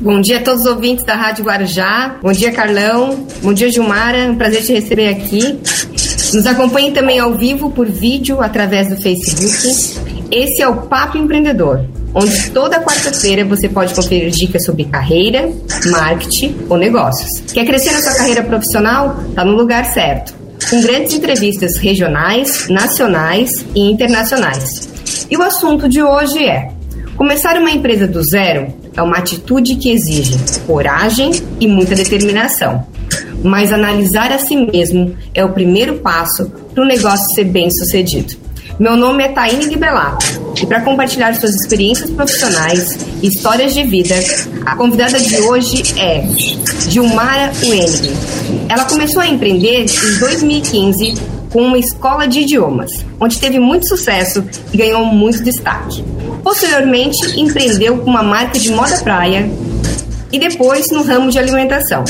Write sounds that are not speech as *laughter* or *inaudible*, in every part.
Bom dia a todos os ouvintes da Rádio Guarujá. Bom dia, Carlão. Bom dia, Gilmara. É um prazer te receber aqui. Nos acompanhe também ao vivo por vídeo através do Facebook. Esse é o Papo Empreendedor, onde toda quarta-feira você pode conferir dicas sobre carreira, marketing ou negócios. Quer crescer na sua carreira profissional? Está no lugar certo. Com grandes entrevistas regionais, nacionais e internacionais. E o assunto de hoje é: começar uma empresa do zero é uma atitude que exige coragem e muita determinação. Mas analisar a si mesmo é o primeiro passo para o negócio ser bem sucedido. Meu nome é Taine Libelato e para compartilhar suas experiências profissionais e histórias de vida, a convidada de hoje é Gilmara Wenig. Ela começou a empreender em 2015 com uma escola de idiomas, onde teve muito sucesso e ganhou muito destaque. Posteriormente, empreendeu com uma marca de moda praia e depois no ramo de alimentação.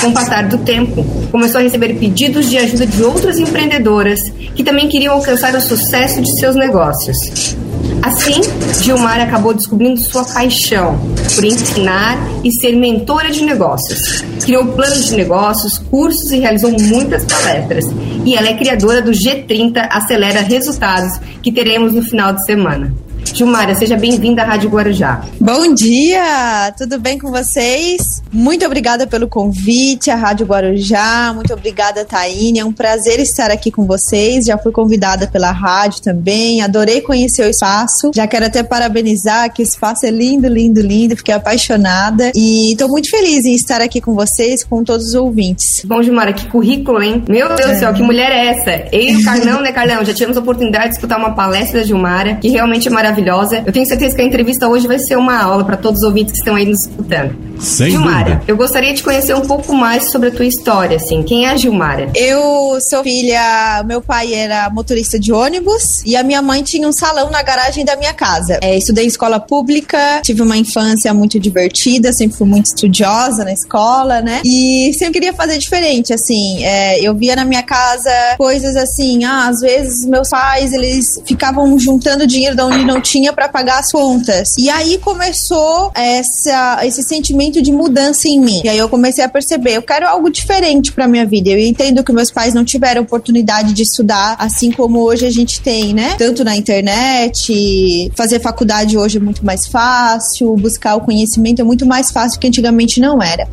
Com o passar do tempo, começou a receber pedidos de ajuda de outras empreendedoras que também queriam alcançar o sucesso de seus negócios. Assim, Gilmar acabou descobrindo sua paixão por ensinar e ser mentora de negócios. Criou planos de negócios, cursos e realizou muitas palestras. E ela é criadora do G30 Acelera Resultados, que teremos no final de semana. Gilmara, seja bem-vinda à Rádio Guarujá. Bom dia, tudo bem com vocês? Muito obrigada pelo convite à Rádio Guarujá, muito obrigada, Taine. É um prazer estar aqui com vocês. Já fui convidada pela rádio também, adorei conhecer o espaço. Já quero até parabenizar que o espaço é lindo, lindo, lindo, fiquei apaixonada e estou muito feliz em estar aqui com vocês, com todos os ouvintes. Bom, Gilmara, que currículo, hein? Meu Deus do céu, que mulher é essa? Eu e o Carlão, né, Carlão? Já tivemos a oportunidade de escutar uma palestra da Gilmara, que realmente é maravilhosa maravilhosa. Eu tenho certeza que a entrevista hoje vai ser uma aula para todos os ouvintes que estão aí nos escutando. Sem Gilmara, dúvida. eu gostaria de conhecer um pouco mais sobre a tua história, assim. Quem é a Gilmara? Eu sou filha, meu pai era motorista de ônibus e a minha mãe tinha um salão na garagem da minha casa. É, estudei em escola pública, tive uma infância muito divertida, sempre fui muito estudiosa na escola, né? E sempre queria fazer diferente, assim. É, eu via na minha casa coisas assim, ah, às vezes meus pais, eles ficavam juntando dinheiro de onde não tinha para pagar as contas. E aí começou essa, esse sentimento de mudança em mim. E aí eu comecei a perceber, eu quero algo diferente para minha vida. Eu entendo que meus pais não tiveram oportunidade de estudar assim como hoje a gente tem, né? Tanto na internet, fazer faculdade hoje é muito mais fácil, buscar o conhecimento é muito mais fácil que antigamente não era.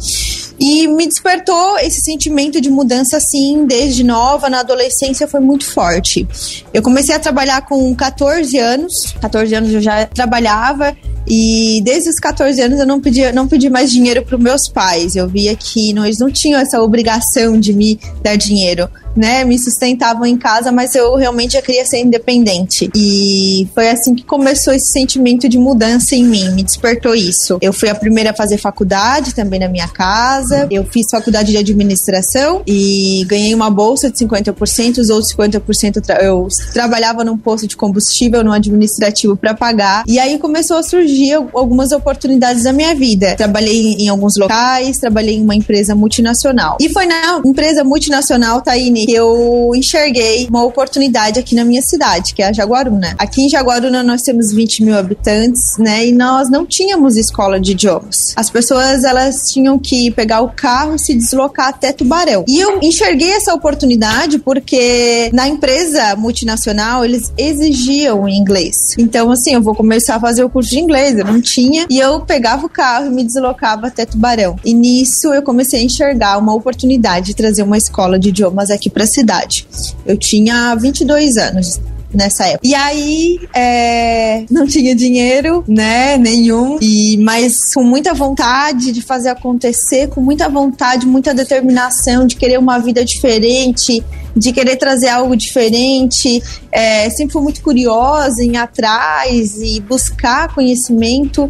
E me despertou esse sentimento de mudança assim, desde nova, na adolescência foi muito forte. Eu comecei a trabalhar com 14 anos, 14 anos eu já trabalhava e desde os 14 anos eu não pedi, não pedi mais dinheiro para meus pais. Eu via que não, eles não tinham essa obrigação de me dar dinheiro né, me sustentavam em casa, mas eu realmente já queria ser independente. E foi assim que começou esse sentimento de mudança em mim, me despertou isso. Eu fui a primeira a fazer faculdade também na minha casa. Eu fiz faculdade de administração e ganhei uma bolsa de 50%, os outros 50% tra eu trabalhava num posto de combustível no administrativo para pagar. E aí começou a surgir algumas oportunidades da minha vida. Trabalhei em alguns locais, trabalhei em uma empresa multinacional. E foi na empresa multinacional, Taine, eu enxerguei uma oportunidade aqui na minha cidade, que é a Jaguaruna. Aqui em Jaguaruna nós temos 20 mil habitantes, né? E nós não tínhamos escola de idiomas. As pessoas elas tinham que pegar o carro e se deslocar até Tubarão. E eu enxerguei essa oportunidade porque na empresa multinacional eles exigiam o inglês. Então, assim, eu vou começar a fazer o curso de inglês, eu não tinha. E eu pegava o carro e me deslocava até Tubarão. E nisso eu comecei a enxergar uma oportunidade de trazer uma escola de idiomas aqui para a cidade. Eu tinha 22 anos nessa época. E aí, é, *laughs* não tinha dinheiro, né, nenhum, e mas com muita vontade de fazer acontecer, com muita vontade, muita determinação de querer uma vida diferente, de querer trazer algo diferente. É, sempre fui muito curiosa em atrás e buscar conhecimento.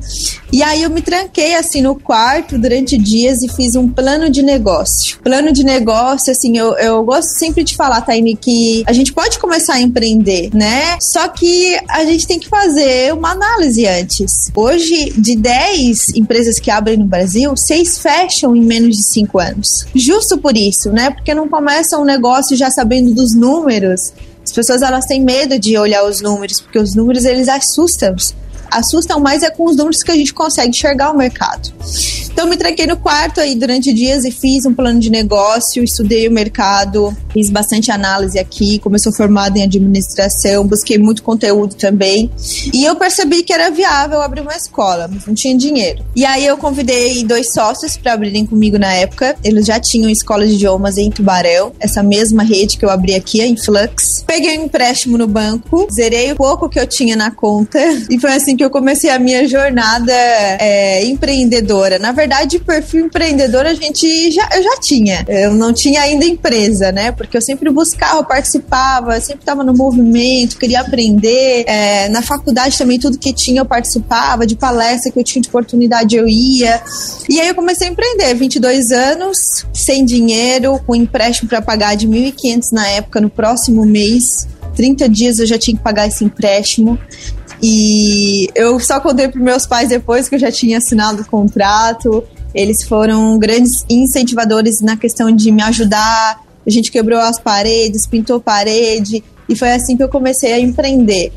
E aí eu me tranquei assim no quarto durante dias e fiz um plano de negócio. Plano de negócio, assim, eu, eu gosto sempre de falar, Taime, que a gente pode começar a empreender, né? Só que a gente tem que fazer uma análise antes. Hoje, de 10 empresas que abrem no Brasil, seis fecham em menos de 5 anos. Justo por isso, né? Porque não começa um negócio já sabendo dos números. As pessoas elas têm medo de olhar os números, porque os números eles assustam. Assustam mais é com os números que a gente consegue enxergar o mercado. Então me tranquei no quarto aí durante dias e fiz um plano de negócio, estudei o mercado, fiz bastante análise aqui, sou formada em administração, busquei muito conteúdo também. E eu percebi que era viável abrir uma escola, mas não tinha dinheiro. E aí eu convidei dois sócios para abrirem comigo na época. Eles já tinham escola de idiomas em Tubarão, essa mesma rede que eu abri aqui, a Influx. Peguei um empréstimo no banco, zerei o pouco que eu tinha na conta *laughs* e foi assim que eu comecei a minha jornada é, empreendedora. Na verdade, perfil empreendedor a gente já, eu já tinha. Eu não tinha ainda empresa, né? Porque eu sempre buscava, participava, sempre estava no movimento, queria aprender. É, na faculdade também, tudo que tinha eu participava, de palestra que eu tinha de oportunidade eu ia. E aí eu comecei a empreender, 22 anos, sem dinheiro, com empréstimo para pagar de 1.500 na época, no próximo mês. 30 dias eu já tinha que pagar esse empréstimo. E eu só contei para meus pais depois que eu já tinha assinado o contrato. Eles foram grandes incentivadores na questão de me ajudar. A gente quebrou as paredes, pintou parede. E foi assim que eu comecei a empreender.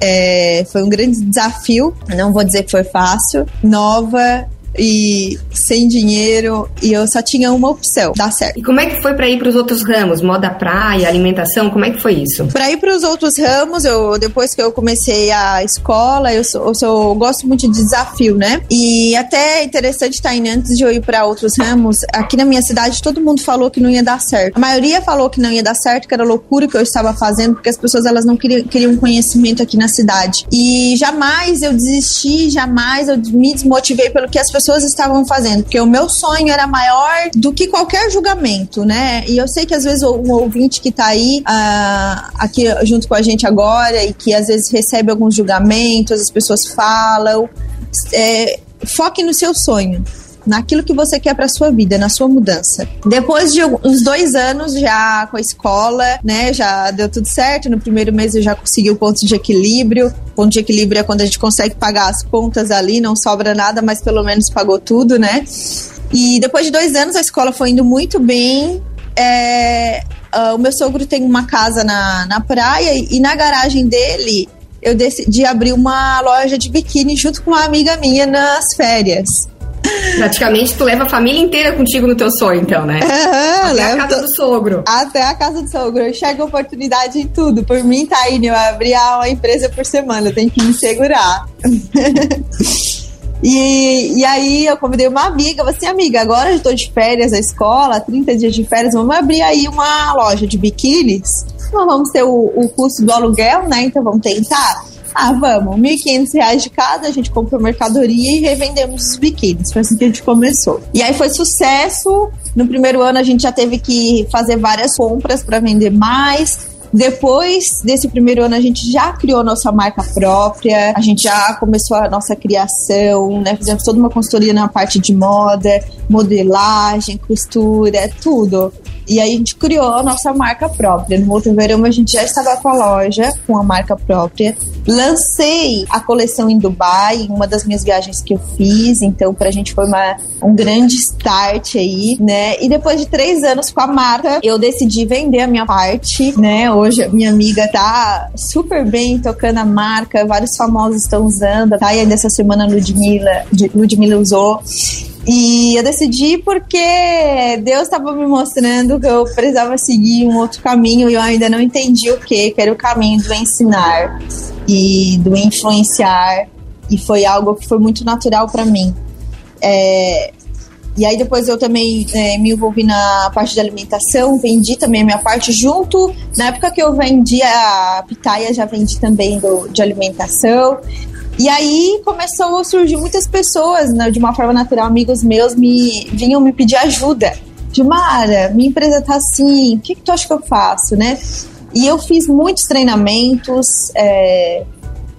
É, foi um grande desafio, não vou dizer que foi fácil. Nova, e sem dinheiro e eu só tinha uma opção, dar certo. E como é que foi para ir para os outros ramos, moda praia, alimentação, como é que foi isso? Para ir para os outros ramos, eu depois que eu comecei a escola, eu sou, eu sou eu gosto muito de desafio, né? E até é interessante tá indo antes de eu ir para outros ramos, aqui na minha cidade todo mundo falou que não ia dar certo. A maioria falou que não ia dar certo, que era loucura que eu estava fazendo, porque as pessoas elas não queriam, queriam conhecimento aqui na cidade. E jamais eu desisti, jamais eu me desmotivei pelo que as pessoas pessoas estavam fazendo, porque o meu sonho era maior do que qualquer julgamento, né? E eu sei que às vezes um ouvinte que tá aí, uh, aqui junto com a gente agora, e que às vezes recebe alguns julgamentos, as pessoas falam, é, foque no seu sonho naquilo que você quer para sua vida, na sua mudança. Depois de uns dois anos já com a escola, né, já deu tudo certo. No primeiro mês eu já consegui o ponto de equilíbrio. O ponto de equilíbrio é quando a gente consegue pagar as pontas ali, não sobra nada, mas pelo menos pagou tudo, né? E depois de dois anos a escola foi indo muito bem. É, uh, o meu sogro tem uma casa na, na praia e, e na garagem dele eu decidi abrir uma loja de biquíni junto com uma amiga minha nas férias. Praticamente tu leva a família inteira contigo no teu sonho, então, né? Uhum, até a casa do sogro. Até a casa do sogro. Eu enxergo oportunidade em tudo. Por mim, tá indo. Eu abri uma empresa por semana. Eu tenho que me segurar. *laughs* E, e aí eu convidei uma amiga, você assim, amiga, agora eu estou de férias na escola, 30 dias de férias, vamos abrir aí uma loja de biquínis. Não vamos ter o, o custo do aluguel, né? Então vamos tentar. Ah, vamos, R$ 1.500 de cada, a gente comprou mercadoria e revendemos os biquínis. Foi assim que a gente começou. E aí foi sucesso. No primeiro ano a gente já teve que fazer várias compras para vender mais. Depois desse primeiro ano, a gente já criou nossa marca própria, a gente já começou a nossa criação, né? Fizemos toda uma consultoria na parte de moda, modelagem, costura, tudo. E aí a gente criou a nossa marca própria. No outro verão a gente já estava com a loja, com a marca própria. Lancei a coleção em Dubai, em uma das minhas viagens que eu fiz. Então, pra gente foi uma, um grande start aí, né? E depois de três anos com a marca, eu decidi vender a minha parte, né? Hoje a minha amiga tá super bem tocando a marca, vários famosos estão usando. Tá? E ainda essa semana a Ludmilla, Ludmilla usou. E eu decidi porque Deus estava me mostrando que eu precisava seguir um outro caminho e eu ainda não entendi o que, que era o caminho do ensinar e do influenciar. E foi algo que foi muito natural para mim. É, e aí depois eu também é, me envolvi na parte de alimentação, vendi também a minha parte junto. Na época que eu vendi a pitaia, já vendi também do, de alimentação. E aí começou a surgir muitas pessoas, né, de uma forma natural, amigos meus me vinham me pedir ajuda. Mara, minha empresa tá assim, o que, que tu acha que eu faço, né? E eu fiz muitos treinamentos, é,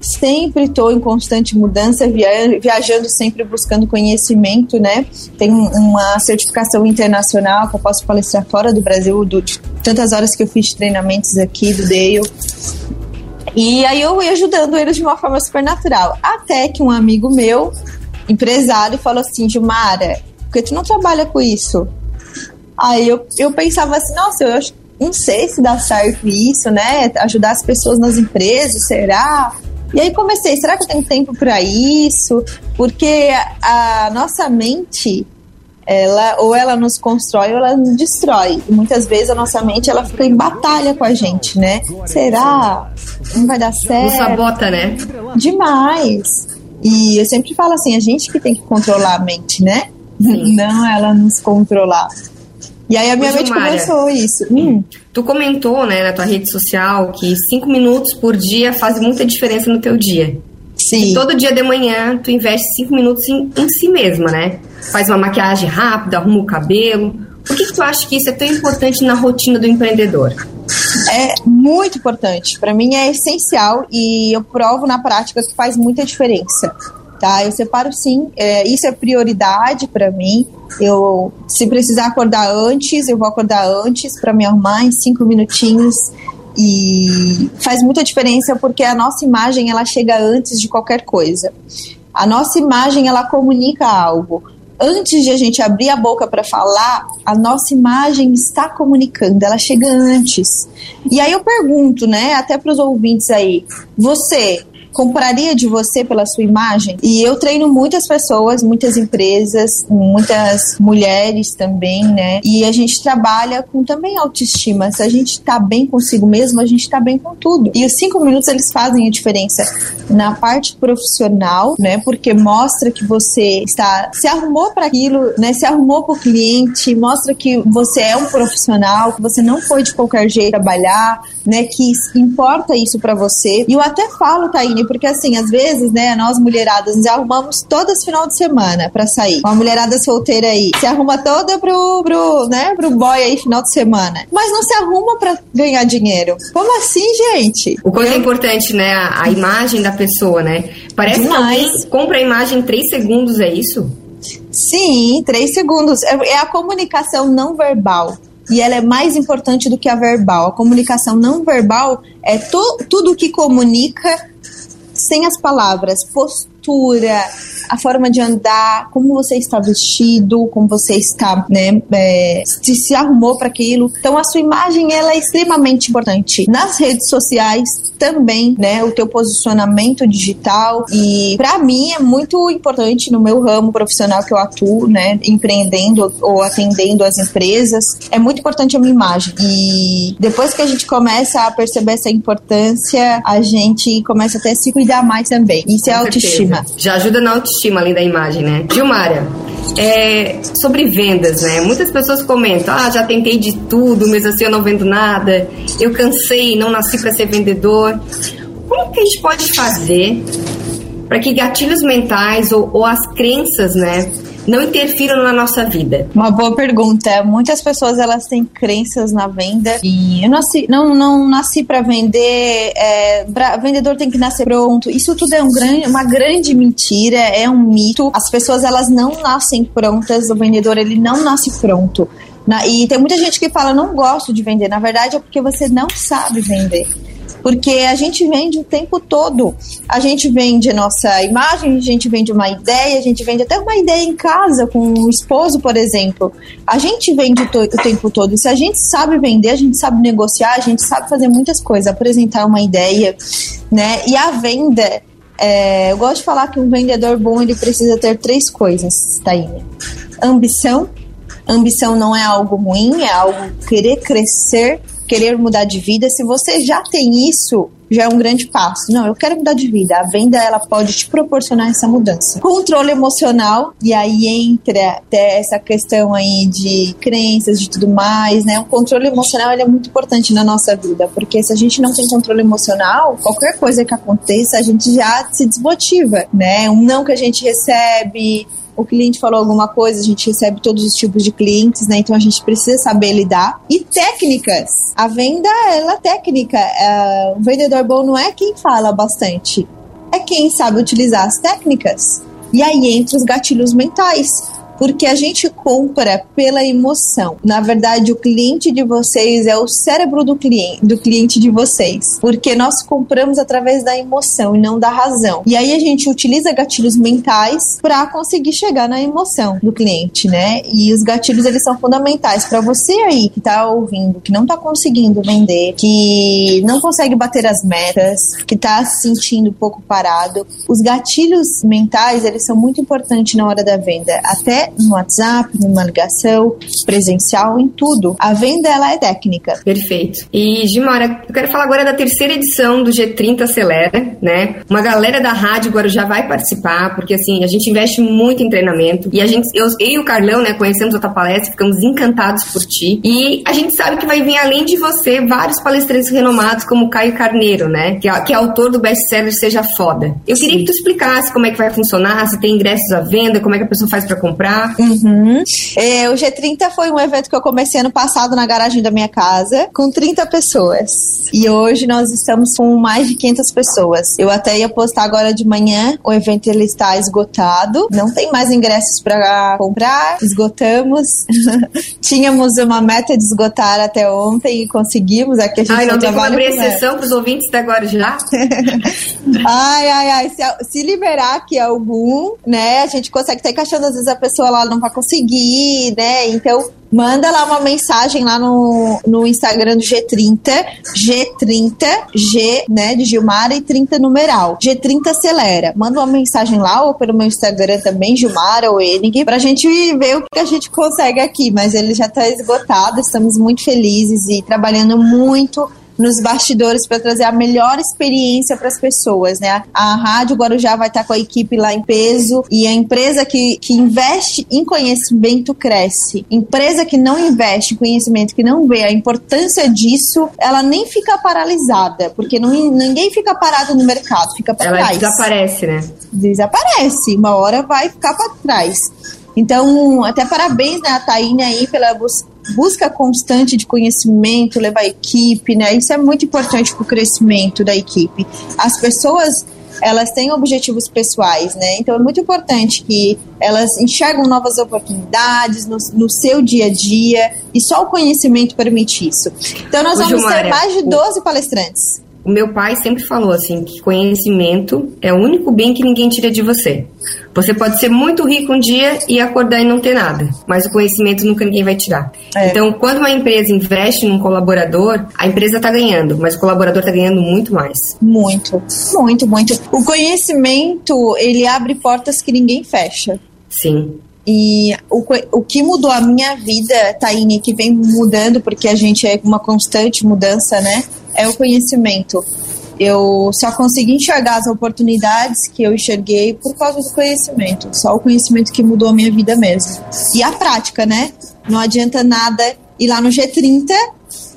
sempre estou em constante mudança, via, viajando sempre buscando conhecimento, né? Tem uma certificação internacional que eu posso palestrar fora do Brasil, do, de tantas horas que eu fiz treinamentos aqui do Dale. E aí eu ia ajudando eles de uma forma super natural. Até que um amigo meu, empresário, falou assim: Gilmara, por que tu não trabalha com isso? Aí eu, eu pensava assim: nossa, eu não sei se dá certo isso, né? Ajudar as pessoas nas empresas, será? E aí comecei, será que eu tenho tempo para isso? Porque a nossa mente ela ou ela nos constrói ou ela nos destrói. E muitas vezes a nossa mente ela fica em batalha com a gente, né? Será? Não vai dar certo? Nos sabota, né? Demais. E eu sempre falo assim, a gente que tem que controlar a mente, né? Sim. Não ela nos controlar. E aí a minha mente começou isso. Hum. Tu comentou, né, na tua rede social que cinco minutos por dia faz muita diferença no teu dia. Sim. E todo dia de manhã tu investe cinco minutos em, em si mesma, né? Faz uma maquiagem rápida, arruma o cabelo. Por que, que tu acha que isso é tão importante na rotina do empreendedor? É muito importante. Para mim é essencial e eu provo na prática que faz muita diferença. Tá, eu separo sim, é, isso é prioridade para mim. Eu, se precisar acordar antes, eu vou acordar antes para me arrumar em cinco minutinhos e faz muita diferença porque a nossa imagem ela chega antes de qualquer coisa. A nossa imagem ela comunica algo antes de a gente abrir a boca para falar, a nossa imagem está comunicando, ela chega antes. E aí eu pergunto, né, até para os ouvintes aí, você compraria de você pela sua imagem? E eu treino muitas pessoas, muitas empresas, muitas mulheres também, né? E a gente trabalha com também autoestima. Se a gente tá bem consigo mesmo, a gente tá bem com tudo. E os cinco minutos eles fazem a diferença na parte profissional, né? Porque mostra que você está se arrumou para aquilo, né? Se arrumou para o cliente, mostra que você é um profissional, que você não foi de qualquer jeito trabalhar, né? Que importa isso para você. E eu até falo, Porque assim, às vezes, né, nós mulheradas nos arrumamos todas final de semana para sair. Uma mulherada solteira aí se arruma toda pro, pro, né, pro boy aí final de semana. Mas não se arruma para ganhar dinheiro. Como assim, gente? O quanto é importante, né, a, a, imagem da pessoa, né? Parece Demais. que alguém compra a imagem em três segundos, é isso? Sim, três segundos. É, é a comunicação não verbal e ela é mais importante do que a verbal. A comunicação não verbal é to, tudo que comunica sem as palavras, postura, a forma de andar, como você está vestido, como você está, né, é, se, se arrumou para aquilo. Então a sua imagem ela é extremamente importante. Nas redes sociais também, né, o teu posicionamento digital e para mim é muito importante no meu ramo profissional que eu atuo, né, empreendendo ou atendendo as empresas, é muito importante a minha imagem. E depois que a gente começa a perceber essa importância, a gente começa até a se cuidar mais também. Isso é autoestima. Já ajuda na autoestima autoestima além da imagem, né? Gilmara, é, sobre vendas, né? Muitas pessoas comentam: ah, já tentei de tudo, mas assim eu não vendo nada, eu cansei, não nasci para ser vendedor. Como que a gente pode fazer para que gatilhos mentais ou, ou as crenças, né? Não interfiram na nossa vida? Uma boa pergunta. Muitas pessoas elas têm crenças na venda e eu nasci, não, não nasci para vender. É, pra, vendedor tem que nascer pronto. Isso tudo é um grande, uma grande mentira, é um mito. As pessoas elas não nascem prontas. O vendedor ele não nasce pronto. Na, e tem muita gente que fala não gosto de vender. Na verdade é porque você não sabe vender porque a gente vende o tempo todo. A gente vende nossa imagem, a gente vende uma ideia, a gente vende até uma ideia em casa com o esposo, por exemplo. A gente vende o, tempo todo. Se a gente sabe vender, a gente sabe negociar, a gente sabe fazer muitas coisas, apresentar uma ideia, né? E a venda, é, eu gosto de falar que um vendedor bom ele precisa ter três coisas, Tainha. Ambição. Ambição não é algo ruim, é algo querer crescer querer mudar de vida, se você já tem isso, já é um grande passo. Não, eu quero mudar de vida. A venda ela pode te proporcionar essa mudança. Controle emocional e aí entra até essa questão aí de crenças, de tudo mais, né? O controle emocional ele é muito importante na nossa vida, porque se a gente não tem controle emocional, qualquer coisa que aconteça, a gente já se desmotiva, né? Um não que a gente recebe, o cliente falou alguma coisa, a gente recebe todos os tipos de clientes, né? Então a gente precisa saber lidar. E técnicas. A venda, ela é técnica. É, o vendedor bom não é quem fala bastante, é quem sabe utilizar as técnicas. E aí entra os gatilhos mentais. Porque a gente compra pela emoção. Na verdade, o cliente de vocês é o cérebro do cliente, do cliente de vocês. Porque nós compramos através da emoção e não da razão. E aí a gente utiliza gatilhos mentais para conseguir chegar na emoção do cliente, né? E os gatilhos eles são fundamentais para você aí que tá ouvindo, que não tá conseguindo vender, que não consegue bater as metas, que tá se sentindo um pouco parado. Os gatilhos mentais, eles são muito importantes na hora da venda, até no WhatsApp, numa ligação, presencial, em tudo. A venda ela é técnica. Perfeito. E Gimara, eu quero falar agora da terceira edição do G30 Acelera, né? Uma galera da rádio agora já vai participar, porque assim, a gente investe muito em treinamento e a gente eu, eu e o Carlão, né, conhecemos a tua palestra, ficamos encantados por ti. E a gente sabe que vai vir além de você vários palestrantes renomados como Caio Carneiro, né, que é, que é autor do best-seller Seja Foda. Eu queria Sim. que tu explicasse como é que vai funcionar, se tem ingressos à venda, como é que a pessoa faz para comprar. Uhum. É, o G30 foi um evento que eu comecei ano passado na garagem da minha casa, com 30 pessoas. E hoje nós estamos com mais de 500 pessoas. Eu até ia postar agora de manhã, o evento ele está esgotado, não tem mais ingressos para comprar, esgotamos. *laughs* Tínhamos uma meta de esgotar até ontem e conseguimos. Aqui a gente ai, não tem como abrir exceção para os ouvintes da Guarujá? *laughs* ai, ai, ai. Se, se, liberar aqui algum, né, a gente consegue estar encaixando. Às vezes a pessoa lá não vai conseguir, né? Então, manda lá uma mensagem lá no, no Instagram do G30, G30, G, né, de Gilmar e 30 numeral. G30 acelera. Manda uma mensagem lá ou pelo meu Instagram também, Gilmar ou Enig, pra gente ver o que a gente consegue aqui, mas ele já tá esgotado, estamos muito felizes e trabalhando muito nos bastidores para trazer a melhor experiência para as pessoas, né? A Rádio Guarujá vai estar com a equipe lá em peso e a empresa que, que investe em conhecimento cresce. Empresa que não investe em conhecimento, que não vê a importância disso, ela nem fica paralisada, porque não, ninguém fica parado no mercado, fica para trás. Ela desaparece, né? Desaparece, uma hora vai ficar para trás. Então, até parabéns, né, a Taíne aí pela busca constante de conhecimento, levar a equipe, né? Isso é muito importante para o crescimento da equipe. As pessoas elas têm objetivos pessoais, né? Então é muito importante que elas enxergam novas oportunidades no, no seu dia a dia e só o conhecimento permite isso. Então nós vamos ter mais de 12 palestrantes. O meu pai sempre falou assim que conhecimento é o único bem que ninguém tira de você. Você pode ser muito rico um dia e acordar e não ter nada, mas o conhecimento nunca ninguém vai tirar. É. Então, quando uma empresa investe num colaborador, a empresa está ganhando, mas o colaborador está ganhando muito mais. Muito, muito, muito. O conhecimento ele abre portas que ninguém fecha. Sim. E o, o que mudou a minha vida, Taine, que vem mudando, porque a gente é uma constante mudança, né? É o conhecimento. Eu só consegui enxergar as oportunidades que eu enxerguei por causa do conhecimento. Só o conhecimento que mudou a minha vida mesmo. E a prática, né? Não adianta nada ir lá no G30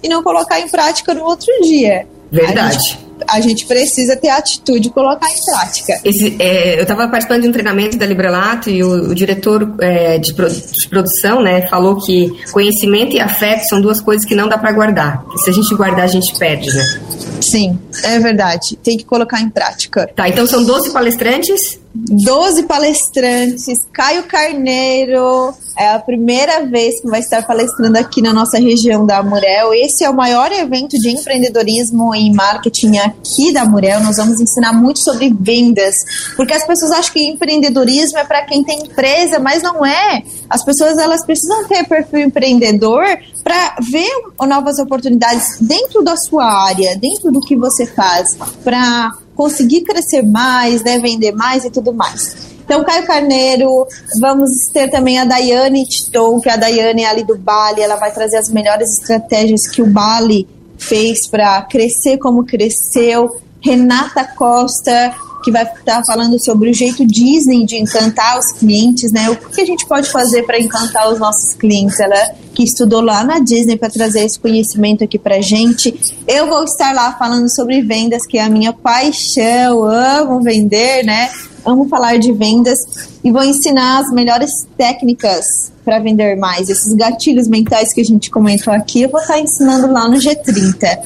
e não colocar em prática no outro dia. Verdade a gente precisa ter a atitude de colocar em prática. Esse, é, eu estava participando de um treinamento da Librelato e o, o diretor é, de, de, produção né, falou que conhecimento e afeto são duas coisas que não dá para guardar. se a gente guardar, a gente perde, né? Sim, é verdade. Tem que colocar em prática. Tá, então são 12 palestrantes? 12 palestrantes. Caio Carneiro, é a primeira vez que vai estar palestrando aqui na nossa região da Amurel. Esse é o maior evento de empreendedorismo e marketing aqui da Amurel. Nós vamos ensinar muito sobre vendas, porque as pessoas acham que empreendedorismo é para quem tem empresa, mas não é. As pessoas elas precisam ter perfil empreendedor para ver novas oportunidades dentro da sua área, dentro do que você faz, para conseguir crescer mais, né, vender mais e tudo mais. Então, Caio Carneiro, vamos ter também a Daiane Titon, que a Daiane é ali do Bali, ela vai trazer as melhores estratégias que o Bali fez para crescer como cresceu. Renata Costa, que vai estar falando sobre o jeito Disney de encantar os clientes, né? O que a gente pode fazer para encantar os nossos clientes? Ela que estudou lá na Disney para trazer esse conhecimento aqui para gente. Eu vou estar lá falando sobre vendas, que é a minha paixão. Amo vender, né? amo falar de vendas e vou ensinar as melhores técnicas para vender mais. Esses gatilhos mentais que a gente comentou aqui, eu vou estar ensinando lá no G30.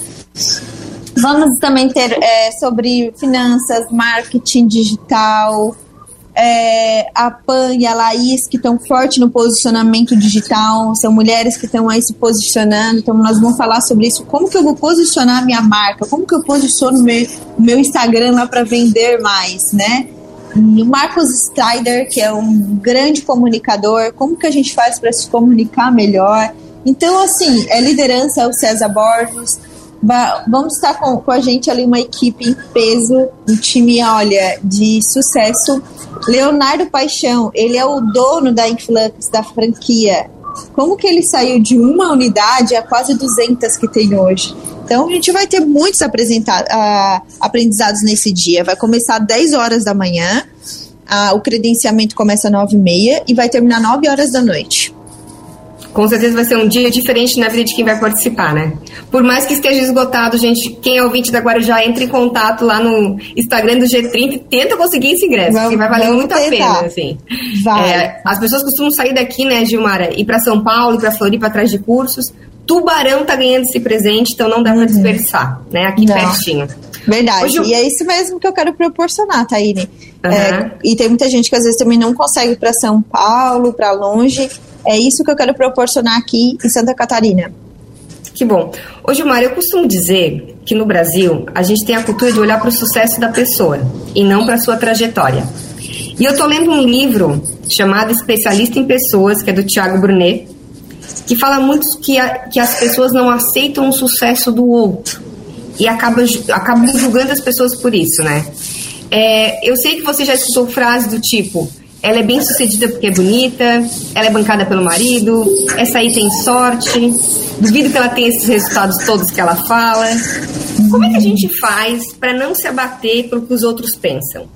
Vamos também ter é, sobre finanças, marketing digital, é, a Pan e a Laís, que estão forte no posicionamento digital, são mulheres que estão aí se posicionando, então nós vamos falar sobre isso, como que eu vou posicionar minha marca, como que eu posiciono o meu, meu Instagram lá para vender mais, né? E o Marcos Strider, que é um grande comunicador, como que a gente faz para se comunicar melhor? Então, assim, é liderança, é o César Borges, vamos estar com, com a gente ali uma equipe em peso, um time, olha, de sucesso. Leonardo Paixão, ele é o dono da Influx, da franquia. Como que ele saiu de uma unidade a quase 200 que tem hoje? Então a gente vai ter muitos uh, aprendizados nesse dia. Vai começar às 10 horas da manhã, uh, o credenciamento começa às 9 e meia e vai terminar às 9 horas da noite com certeza vai ser um dia diferente na vida de quem vai participar, né? Por mais que esteja esgotado, gente, quem é ouvinte da Guarujá, entre em contato lá no Instagram do G30 e tenta conseguir esse ingresso, vamos, que vai valer muito tentar. a pena, assim. Vai. É, as pessoas costumam sair daqui, né, Gilmara, ir para São Paulo, ir para Floripa atrás de cursos. Tubarão tá ganhando esse presente, então não dá uhum. para desperdiçar, né? Aqui não. pertinho. Verdade. Hoje, e é isso mesmo que eu quero proporcionar, Taine. Uhum. É, e tem muita gente que às vezes também não consegue ir para São Paulo, para longe. É isso que eu quero proporcionar aqui em Santa Catarina. Que bom. Ô Gilmar, eu costumo dizer que no Brasil a gente tem a cultura de olhar para o sucesso da pessoa e não para a sua trajetória. E eu tô lendo um livro chamado Especialista em Pessoas, que é do Tiago Brunet, que fala muito que, a, que as pessoas não aceitam o sucesso do outro e acabam, acabam julgando as pessoas por isso, né? É, eu sei que você já escutou frases do tipo ela é bem sucedida porque é bonita, ela é bancada pelo marido, essa aí tem sorte, duvido que ela tenha esses resultados todos que ela fala. Como é que a gente faz para não se abater pelo que os outros pensam?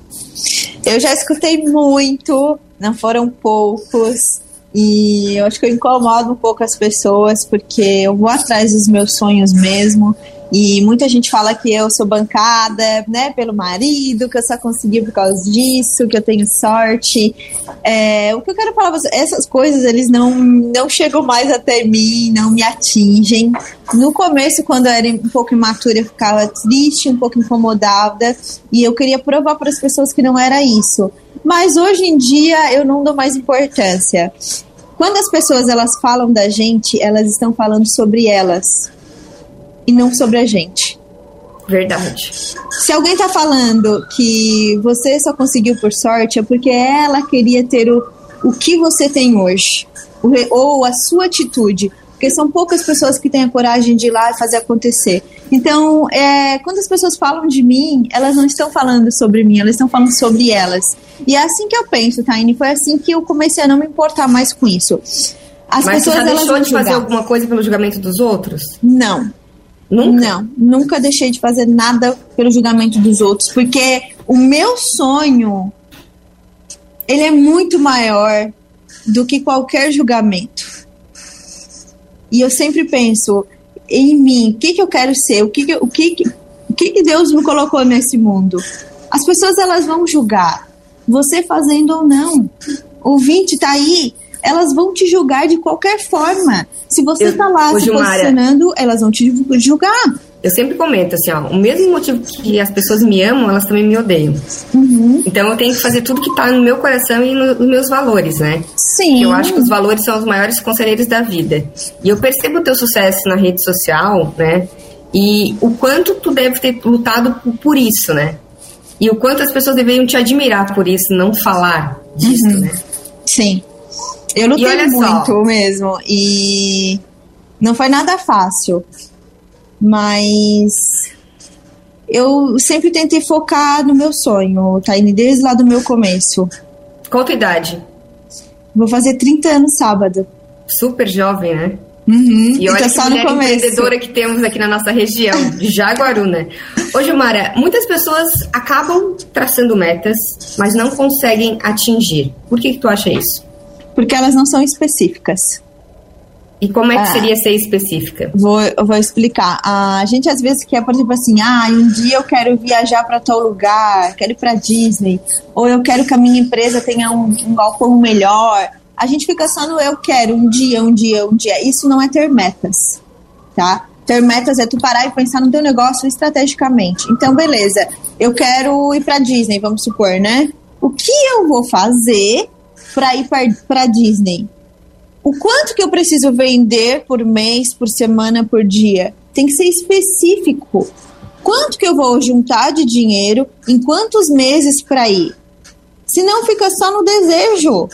Eu já escutei muito, não foram poucos, e eu acho que eu incomodo um pouco as pessoas porque eu vou atrás dos meus sonhos mesmo. E muita gente fala que eu sou bancada, né, pelo marido, que eu só consegui por causa disso, que eu tenho sorte. É, o que eu quero falar, essas coisas, eles não, não chegam mais até mim, não me atingem. No começo, quando eu era um pouco imatura, eu ficava triste, um pouco incomodada, e eu queria provar para as pessoas que não era isso. Mas hoje em dia, eu não dou mais importância. Quando as pessoas elas falam da gente, elas estão falando sobre elas e não sobre a gente. Verdade. Se alguém tá falando que você só conseguiu por sorte, é porque ela queria ter o, o que você tem hoje. Ou a sua atitude. Porque são poucas pessoas que têm a coragem de ir lá e fazer acontecer. Então, é, quando as pessoas falam de mim, elas não estão falando sobre mim, elas estão falando sobre elas. E é assim que eu penso, Taine. Foi assim que eu comecei a não me importar mais com isso. As Mas pessoas, você já deixou de fazer alguma coisa pelo julgamento dos outros? Não. Nunca? Não, nunca deixei de fazer nada pelo julgamento dos outros, porque o meu sonho ele é muito maior do que qualquer julgamento. E eu sempre penso em mim, o que, que eu quero ser, o que, que, o que, que, o que, que Deus me colocou nesse mundo. As pessoas elas vão julgar, você fazendo ou não. O ouvinte está aí, elas vão te julgar de qualquer forma. Se você eu, tá lá se posicionando, elas vão te julgar. Eu sempre comento assim, ó, o mesmo motivo que as pessoas me amam, elas também me odeiam. Uhum. Então eu tenho que fazer tudo que tá no meu coração e no, nos meus valores, né? Sim. Eu acho que os valores são os maiores conselheiros da vida. E eu percebo o teu sucesso na rede social, né? E o quanto tu deve ter lutado por, por isso, né? E o quanto as pessoas deveriam te admirar por isso, não falar disso, uhum. né? Sim. Eu lutei muito só. mesmo. E não foi nada fácil. Mas eu sempre tentei focar no meu sonho, Taine, desde lá do meu começo. Qual a tua idade? Vou fazer 30 anos sábado. Super jovem, né? Uhum, e olha que mulher empreendedora que temos aqui na nossa região, de Jaguaruna. Ô, Gilmara, muitas pessoas acabam traçando metas, mas não conseguem atingir. Por que, que tu acha isso? Porque elas não são específicas. E como é que ah, seria ser específica? Vou, vou explicar. A gente às vezes quer, por exemplo, assim, ah, um dia eu quero viajar para tal lugar, quero ir para Disney, ou eu quero que a minha empresa tenha um, um galpão melhor. A gente fica só no eu quero, um dia, um dia, um dia. Isso não é ter metas, tá? Ter metas é tu parar e pensar no teu negócio estrategicamente. Então, beleza, eu quero ir para Disney, vamos supor, né? O que eu vou fazer para ir para Disney? O quanto que eu preciso vender por mês, por semana, por dia? Tem que ser específico. Quanto que eu vou juntar de dinheiro em quantos meses para ir? Senão fica só no desejo.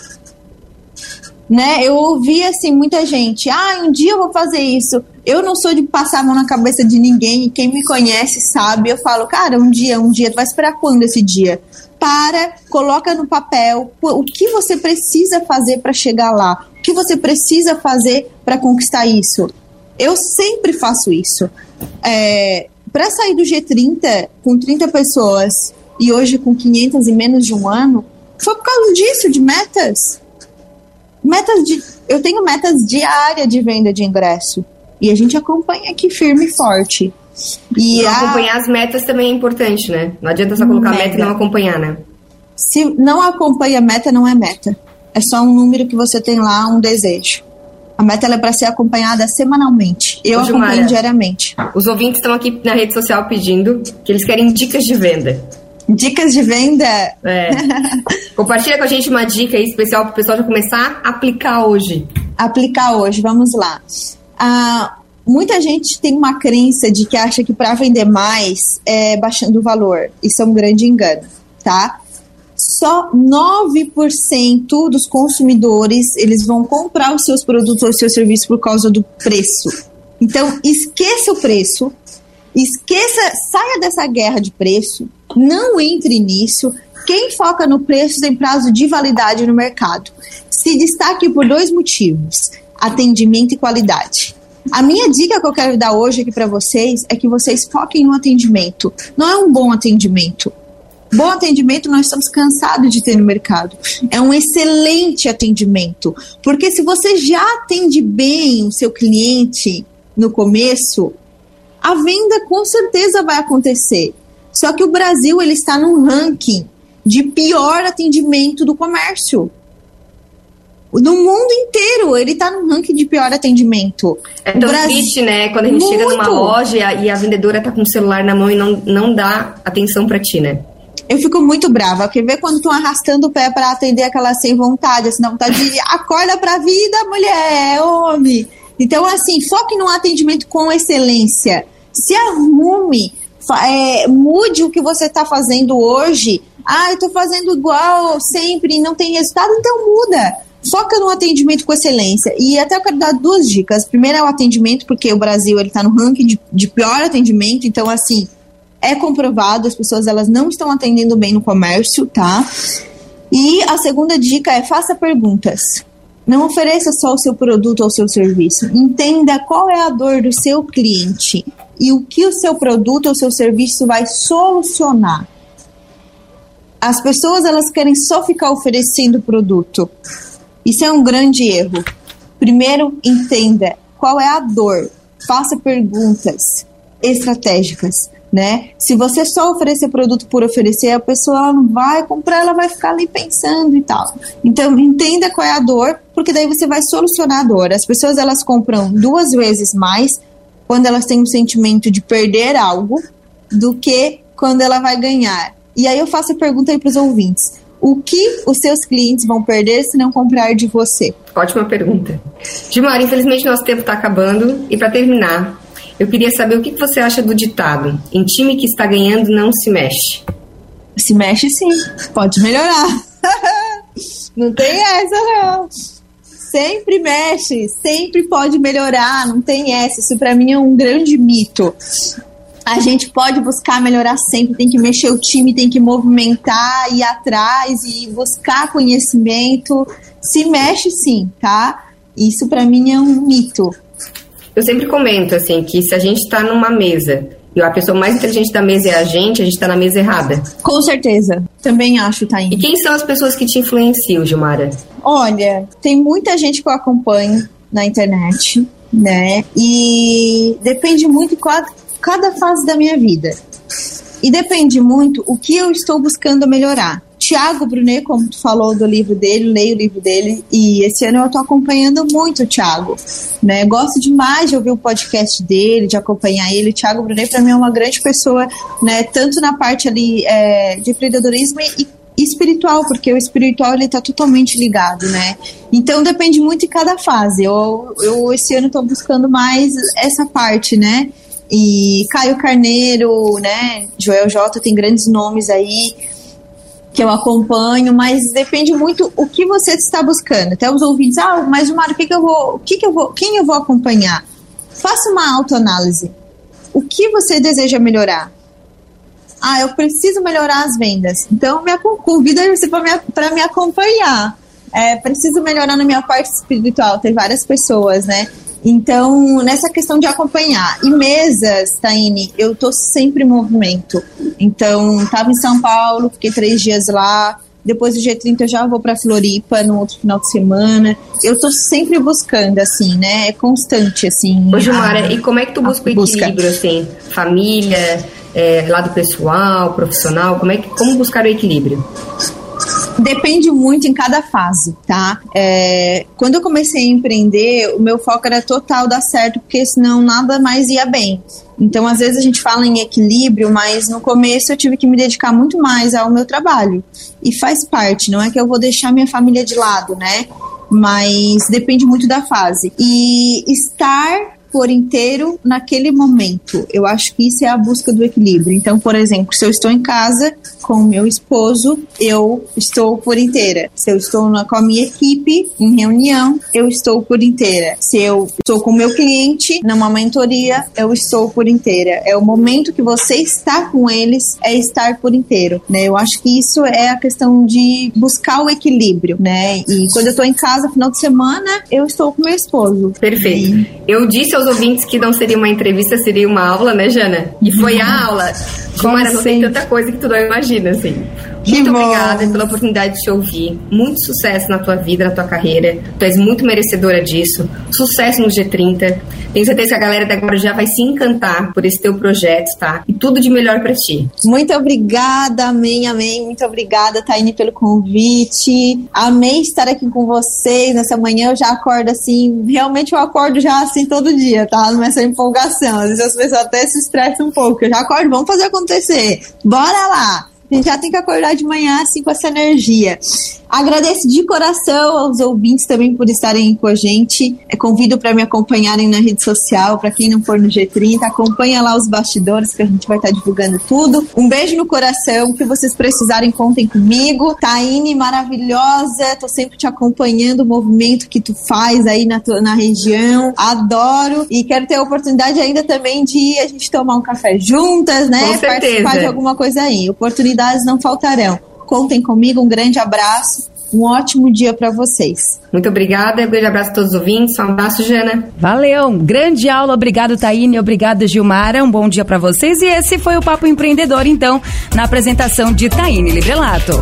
Né? Eu ouvi assim muita gente, ah, um dia eu vou fazer isso. Eu não sou de passar a mão na cabeça de ninguém, e quem me conhece sabe. Eu falo, cara, um dia, um dia, tu vai esperar quando esse dia? Para, coloca no papel o que você precisa fazer para chegar lá, o que você precisa fazer para conquistar isso. Eu sempre faço isso. É, para sair do G30 com 30 pessoas e hoje com 500 em menos de um ano, foi por causa disso, de metas. Metas de. Eu tenho metas diárias de venda de ingresso. E a gente acompanha aqui firme e forte. E a... acompanhar as metas também é importante, né? Não adianta só colocar meta. meta e não acompanhar, né? Se não acompanha meta, não é meta. É só um número que você tem lá, um desejo. A meta é para ser acompanhada semanalmente. Eu acompanho diariamente. Os ouvintes estão aqui na rede social pedindo que eles querem dicas de venda. Dicas de venda? É. *laughs* Compartilha com a gente uma dica aí especial para o pessoal já começar a aplicar hoje. Aplicar hoje, vamos lá. Ah, muita gente tem uma crença de que acha que para vender mais é baixando o valor. Isso é um grande engano, tá? Só 9% dos consumidores eles vão comprar os seus produtos ou seus serviços por causa do preço. Então, esqueça o preço, esqueça, saia dessa guerra de preço, não entre nisso. Quem foca no preço tem prazo de validade no mercado. Se destaque por dois motivos: atendimento e qualidade. A minha dica que eu quero dar hoje aqui para vocês é que vocês foquem no atendimento. Não é um bom atendimento. Bom atendimento nós estamos cansados de ter no mercado. É um excelente atendimento. Porque se você já atende bem o seu cliente no começo, a venda com certeza vai acontecer. Só que o Brasil ele está no ranking de pior atendimento do comércio. No mundo inteiro, ele está no ranking de pior atendimento. É tão Brasil... triste, né? Quando a gente Muito. chega numa loja e a vendedora tá com o celular na mão e não, não dá atenção para ti, né? Eu fico muito brava, porque ver quando estão arrastando o pé para atender aquela sem vontade, assim, na vontade de *laughs* acorda pra vida, mulher, homem. Então, assim, foque no atendimento com excelência. Se arrume, é, mude o que você está fazendo hoje. Ah, eu estou fazendo igual sempre e não tem resultado, então muda. Foca no atendimento com excelência. E até eu quero dar duas dicas. Primeiro é o atendimento, porque o Brasil ele está no ranking de, de pior atendimento, então assim, é comprovado, as pessoas elas não estão atendendo bem no comércio, tá? E a segunda dica é faça perguntas. Não ofereça só o seu produto ou o seu serviço. Entenda qual é a dor do seu cliente e o que o seu produto ou seu serviço vai solucionar. As pessoas elas querem só ficar oferecendo produto. Isso é um grande erro. Primeiro, entenda qual é a dor. Faça perguntas estratégicas, né? Se você só oferecer produto por oferecer, a pessoa não vai comprar, ela vai ficar ali pensando e tal. Então, entenda qual é a dor, porque daí você vai solucionar a dor. As pessoas elas compram duas vezes mais quando elas têm um sentimento de perder algo do que quando ela vai ganhar. E aí eu faço a pergunta aí para os ouvintes: o que os seus clientes vão perder se não comprar de você? Ótima pergunta. Gilmar, infelizmente nosso tempo está acabando e para terminar, eu queria saber o que você acha do ditado: em time que está ganhando não se mexe. Se mexe sim, pode melhorar. *laughs* não tem essa não sempre mexe, sempre pode melhorar, não tem essa. Isso para mim é um grande mito. A gente pode buscar melhorar sempre, tem que mexer o time, tem que movimentar, ir atrás e buscar conhecimento. Se mexe sim, tá? Isso para mim é um mito. Eu sempre comento assim que se a gente está numa mesa e a pessoa mais inteligente da mesa é a gente, a gente está na mesa errada. Com certeza. Também acho, Thaís. E quem são as pessoas que te influenciam, Gilmara? Olha, tem muita gente que eu acompanho na internet, né? E depende muito de cada fase da minha vida. E depende muito o que eu estou buscando melhorar. Tiago Brunet, como tu falou do livro dele, leio o livro dele e esse ano eu estou acompanhando muito o Tiago, né? Gosto demais de ouvir o podcast dele, de acompanhar ele. O Tiago Brunet para mim é uma grande pessoa, né? Tanto na parte ali é, de empreendedorismo e espiritual, porque o espiritual ele tá totalmente ligado, né? Então depende muito de cada fase. Eu, eu esse ano estou buscando mais essa parte, né? E Caio Carneiro, né? Joel J tem grandes nomes aí que eu acompanho, mas depende muito o que você está buscando. Até os ouvintes, ah, mas Mário, o que, que eu vou, o que, que eu vou, quem eu vou acompanhar? Faça uma autoanálise. O que você deseja melhorar? Ah, eu preciso melhorar as vendas. Então, me convida você para me, me acompanhar. É, preciso melhorar na minha parte espiritual. Tem várias pessoas, né? Então, nessa questão de acompanhar. E mesas, Taine, eu tô sempre em movimento. Então, tava em São Paulo, fiquei três dias lá. Depois do G30 eu já vou para Floripa no outro final de semana. Eu tô sempre buscando, assim, né? É constante, assim. Ô, Gilmara, a, e como é que tu busca o equilíbrio, busca. assim? Família, é, lado pessoal, profissional? Como, é que, como buscar o equilíbrio? Depende muito em cada fase, tá? É, quando eu comecei a empreender, o meu foco era total dar certo, porque senão nada mais ia bem. Então, às vezes a gente fala em equilíbrio, mas no começo eu tive que me dedicar muito mais ao meu trabalho. E faz parte, não é que eu vou deixar minha família de lado, né? Mas depende muito da fase. E estar por inteiro naquele momento. Eu acho que isso é a busca do equilíbrio. Então, por exemplo, se eu estou em casa com o meu esposo, eu estou por inteira. Se eu estou na, com a minha equipe em reunião, eu estou por inteira. Se eu estou com o meu cliente numa mentoria, eu estou por inteira. É o momento que você está com eles, é estar por inteiro, né? Eu acho que isso é a questão de buscar o equilíbrio, né? E quando eu estou em casa, final de semana, eu estou com meu esposo. Perfeito. E... Eu disse aos ouvintes que não seria uma entrevista, seria uma aula, né, Jana? E foi a aula. Como era, não tem tanta coisa que tu não imagina, assim. Muito obrigada pela oportunidade de te ouvir. Muito sucesso na tua vida, na tua carreira. Tu és muito merecedora disso. Sucesso no G30. Tenho certeza que a galera da agora já vai se encantar por esse teu projeto, tá? E tudo de melhor para ti. Muito obrigada, amém, amém. Muito obrigada, Taine, pelo convite. Amei estar aqui com vocês nessa manhã. Eu já acordo assim, realmente eu acordo já assim todo dia, tá? Nessa empolgação. Às vezes as pessoas até se estressam um pouco. Eu já acordo, vamos fazer acontecer. Bora lá! A gente já tem que acordar de manhã assim com essa energia. Agradeço de coração aos ouvintes também por estarem com a gente. É, convido para me acompanharem na rede social. Para quem não for no G30, acompanha lá os bastidores que a gente vai estar tá divulgando tudo. Um beijo no coração. O que vocês precisarem, contem comigo. Taine, maravilhosa. Tô sempre te acompanhando o movimento que tu faz aí na, tua, na região. Adoro. E quero ter a oportunidade ainda também de a gente tomar um café juntas, né? Com certeza. Participar de alguma coisa aí. Oportunidades não faltarão. Contem comigo, um grande abraço. Um ótimo dia para vocês. Muito obrigada, um grande abraço a todos os ouvintes. Um abraço, Jana. Valeu, grande aula. Obrigado, Taine. Obrigado, Gilmara. Um bom dia para vocês. E esse foi o Papo Empreendedor, então, na apresentação de Taine Librelato.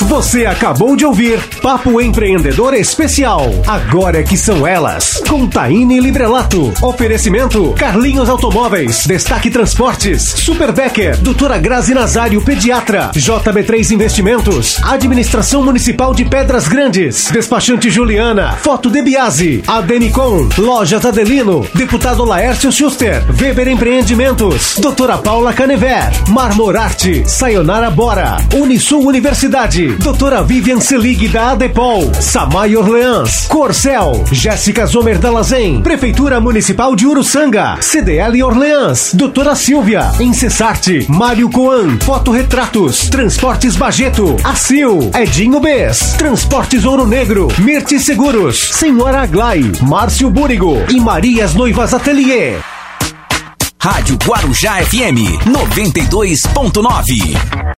Você acabou de ouvir Papo Empreendedor Especial. Agora que são elas. Com Taine Librelato. Oferecimento Carlinhos Automóveis. Destaque Transportes. Super Becker. Doutora Grazi Nazário Pediatra. JB3 Investimentos. Administração Municipal de Pedras Grandes. Despachante Juliana. Foto de Biase. Adenicon. Lojas Adelino. Deputado Laércio Schuster. Weber Empreendimentos. Doutora Paula Canever. Marmorarte. Sayonara Bora. Unisul Universidade. Doutora Vivian Selig da Adepol, Samay Orleans, Corcel, Jéssica Zomer da Lazen, Prefeitura Municipal de Uruçanga, CDL Orleans, Doutora Silvia, Incessarte, Mário Coan, Fotorretratos, Transportes Bageto, Acil, Edinho Bes, Transportes Ouro Negro, Mirti Seguros, Senhora Aglai, Márcio Búrigo. E Marias Noivas Atelier. Rádio Guarujá FM 92.9.